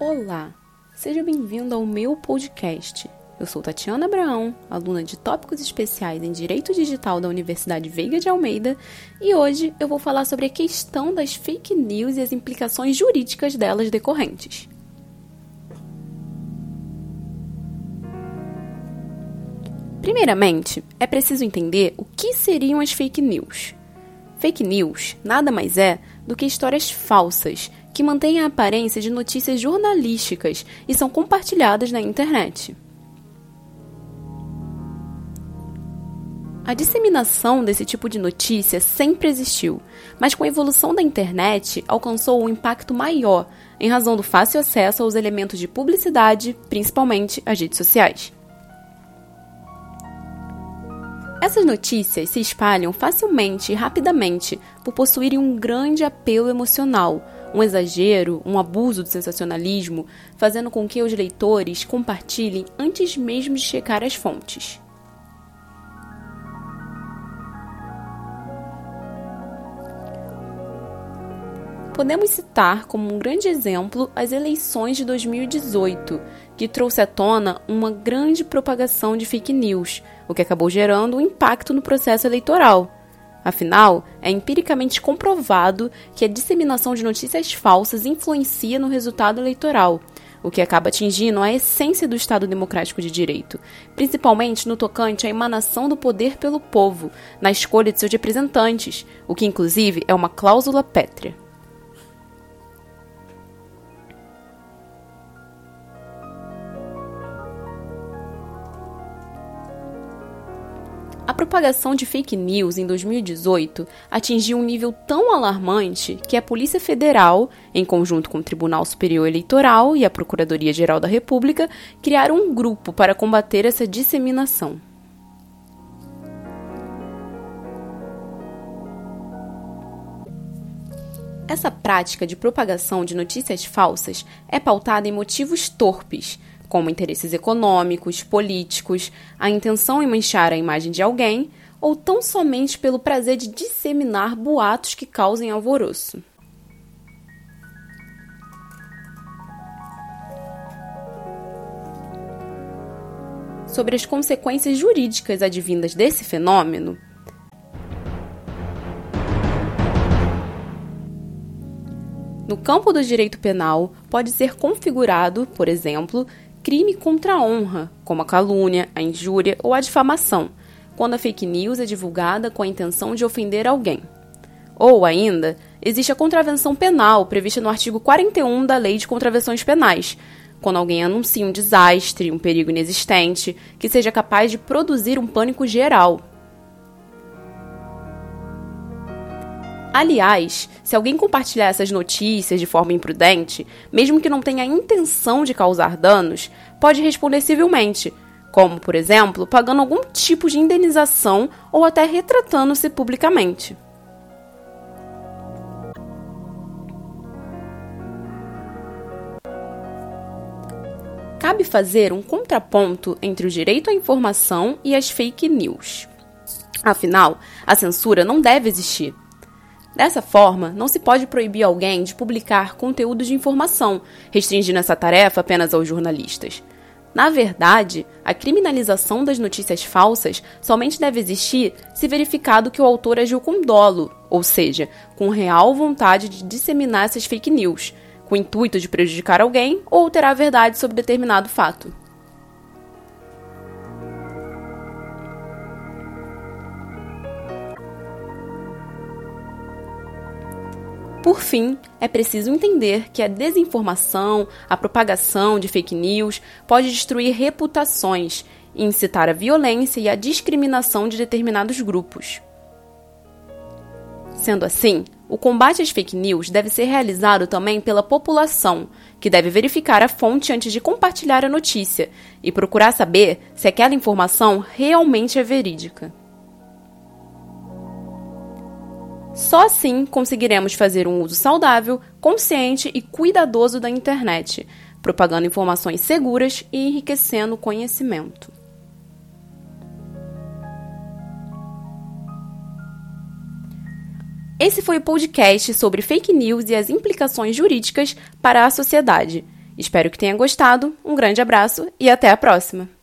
Olá, seja bem-vindo ao meu podcast. Eu sou Tatiana Abraão, aluna de Tópicos Especiais em Direito Digital da Universidade Veiga de Almeida, e hoje eu vou falar sobre a questão das fake news e as implicações jurídicas delas decorrentes. Primeiramente, é preciso entender o que seriam as fake news. Fake news nada mais é do que histórias falsas que mantêm a aparência de notícias jornalísticas e são compartilhadas na internet. A disseminação desse tipo de notícia sempre existiu, mas com a evolução da internet alcançou um impacto maior em razão do fácil acesso aos elementos de publicidade, principalmente as redes sociais. Essas notícias se espalham facilmente e rapidamente por possuírem um grande apelo emocional, um exagero, um abuso do sensacionalismo, fazendo com que os leitores compartilhem antes mesmo de checar as fontes. Podemos citar como um grande exemplo as eleições de 2018, que trouxe à tona uma grande propagação de fake news, o que acabou gerando um impacto no processo eleitoral. Afinal, é empiricamente comprovado que a disseminação de notícias falsas influencia no resultado eleitoral, o que acaba atingindo a essência do Estado Democrático de Direito, principalmente no tocante à emanação do poder pelo povo, na escolha de seus representantes, o que inclusive é uma cláusula pétrea. A propagação de fake news em 2018 atingiu um nível tão alarmante que a Polícia Federal, em conjunto com o Tribunal Superior Eleitoral e a Procuradoria-Geral da República, criaram um grupo para combater essa disseminação. Essa prática de propagação de notícias falsas é pautada em motivos torpes como interesses econômicos, políticos, a intenção em manchar a imagem de alguém, ou tão somente pelo prazer de disseminar boatos que causem alvoroço. Sobre as consequências jurídicas advindas desse fenômeno, No campo do direito penal, pode ser configurado, por exemplo, crime contra a honra, como a calúnia, a injúria ou a difamação, quando a fake news é divulgada com a intenção de ofender alguém. Ou ainda, existe a contravenção penal prevista no artigo 41 da Lei de Contravenções Penais, quando alguém anuncia um desastre, um perigo inexistente, que seja capaz de produzir um pânico geral, Aliás, se alguém compartilhar essas notícias de forma imprudente, mesmo que não tenha intenção de causar danos, pode responder civilmente, como, por exemplo, pagando algum tipo de indenização ou até retratando-se publicamente. Cabe fazer um contraponto entre o direito à informação e as fake news. Afinal, a censura não deve existir Dessa forma, não se pode proibir alguém de publicar conteúdo de informação, restringindo essa tarefa apenas aos jornalistas. Na verdade, a criminalização das notícias falsas somente deve existir se verificado que o autor agiu com dolo, ou seja, com real vontade de disseminar essas fake news, com o intuito de prejudicar alguém ou alterar a verdade sobre determinado fato. Por fim, é preciso entender que a desinformação, a propagação de fake news pode destruir reputações e incitar a violência e a discriminação de determinados grupos. Sendo assim, o combate às fake news deve ser realizado também pela população, que deve verificar a fonte antes de compartilhar a notícia e procurar saber se aquela informação realmente é verídica. Só assim conseguiremos fazer um uso saudável, consciente e cuidadoso da internet, propagando informações seguras e enriquecendo o conhecimento. Esse foi o podcast sobre fake news e as implicações jurídicas para a sociedade. Espero que tenha gostado, um grande abraço e até a próxima!